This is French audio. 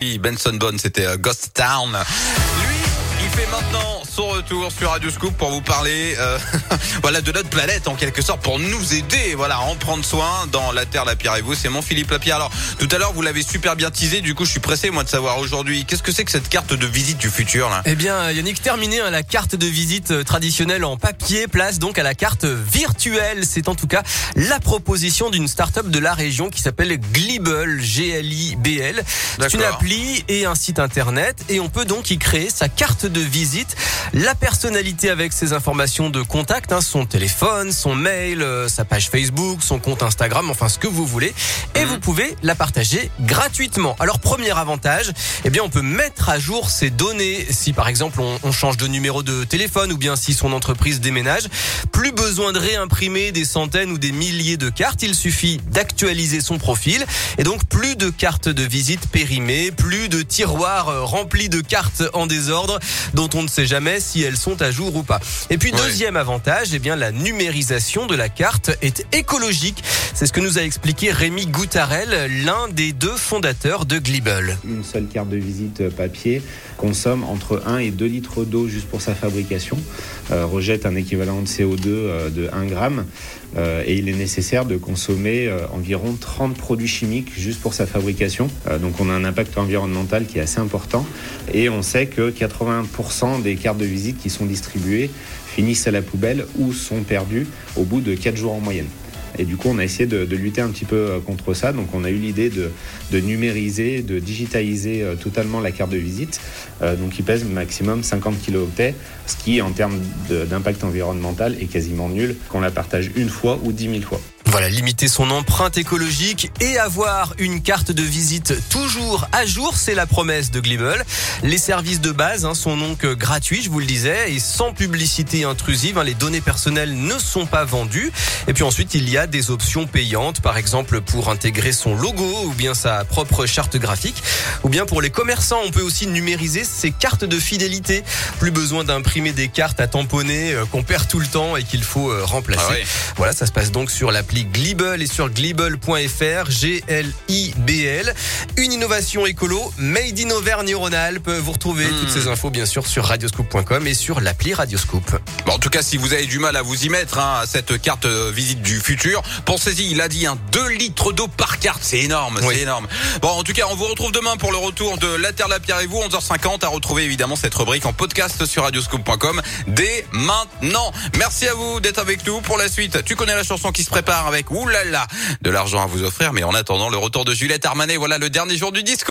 Benson Bone, c'était euh, Ghost Town. Fait maintenant son retour sur Radio Scoop pour vous parler euh, voilà de notre planète en quelque sorte pour nous aider voilà à en prendre soin dans la Terre Lapierre et vous c'est mon Philippe Lapierre. Alors tout à l'heure vous l'avez super bien teasé du coup je suis pressé moi de savoir aujourd'hui qu'est-ce que c'est que cette carte de visite du futur là? Eh bien Yannick terminé hein, la carte de visite euh, traditionnelle en papier place donc à la carte virtuelle. C'est en tout cas la proposition d'une start-up de la région qui s'appelle Glibel G L I B L. C'est une appli et un site internet et on peut donc y créer sa carte de visite, la personnalité avec ses informations de contact, hein, son téléphone, son mail, euh, sa page Facebook, son compte Instagram, enfin ce que vous voulez. Et vous pouvez la partager gratuitement. Alors premier avantage, eh bien on peut mettre à jour ses données. Si par exemple on, on change de numéro de téléphone ou bien si son entreprise déménage, plus besoin de réimprimer des centaines ou des milliers de cartes, il suffit d'actualiser son profil. Et donc plus de cartes de visite périmées, plus de tiroirs euh, remplis de cartes en désordre dont on ne sait jamais si elles sont à jour ou pas. Et puis Ouais. deuxième avantage, eh bien la numérisation de la carte est écologique. C'est ce que nous a expliqué Rémi Goutarel, l'un des deux fondateurs de Glibel. Une seule carte de visite papier consomme entre 1 et 2 litres d'eau juste pour sa fabrication, euh, rejette un équivalent de CO2 euh, de 1 gramme euh, et il est nécessaire de consommer euh, environ 30 produits chimiques juste pour sa fabrication. Euh, donc on a un impact environnemental qui est assez important et on sait que 80% des cartes de visite qui sont distribuées finissent à la poubelle ou sont perdues au bout de 4 jours en moyenne. Et du coup, on a essayé de, lutter un petit peu euh, contre ça. Donc, on a eu l'idée de, numériser, de digitaliser euh, totalement la carte de visite. Euh, donc, il pèse maximum 50 kilooctets, ce qui, en termes d'impact environnemental, est quasiment nul qu'on la partage une fois ou 10 000 fois. Voilà, limiter son empreinte écologique et avoir une carte de visite toujours à jour, c'est la promesse de Glibel. Les services de base hein, sont donc euh, gratuits, je vous le disais, et sans publicité intrusive. hein, les données personnelles ne sont pas vendues. Et puis ensuite, il y a des options payantes, par exemple pour intégrer son logo ou bien sa propre charte graphique. Ou bien pour les commerçants, on peut aussi numériser ses cartes de fidélité. Plus besoin d'imprimer des cartes à tamponner euh, qu'on perd tout le temps et qu'il faut euh, remplacer. Ah ouais. Voilà, ça se passe donc sur l'appli Glibel et sur glibel.fr, G-L-I-B-L. Une innovation écolo, made in Auvergne-Rhône-Alpes. Vous retrouvez Hmm. toutes ces infos, bien sûr, sur radioscoop.com et sur l'appli Radioscoop. Bon, en tout cas, si vous avez du mal à vous y mettre hein, à cette carte euh, visite du futur, pensez-y, il a dit un 2 litres d'eau par carte, c'est énorme, Oui. c'est énorme. Bon, en tout cas, on vous retrouve demain pour le retour de La Terre, la Pierre et vous, 11h50, à retrouver évidemment cette rubrique en podcast sur radioscope.com dès maintenant. Merci à vous d'être avec nous pour la suite. Tu connais la chanson qui se prépare avec oulala de l'argent à vous offrir, mais en attendant le retour de Juliette Armanet, voilà le dernier jour du disque.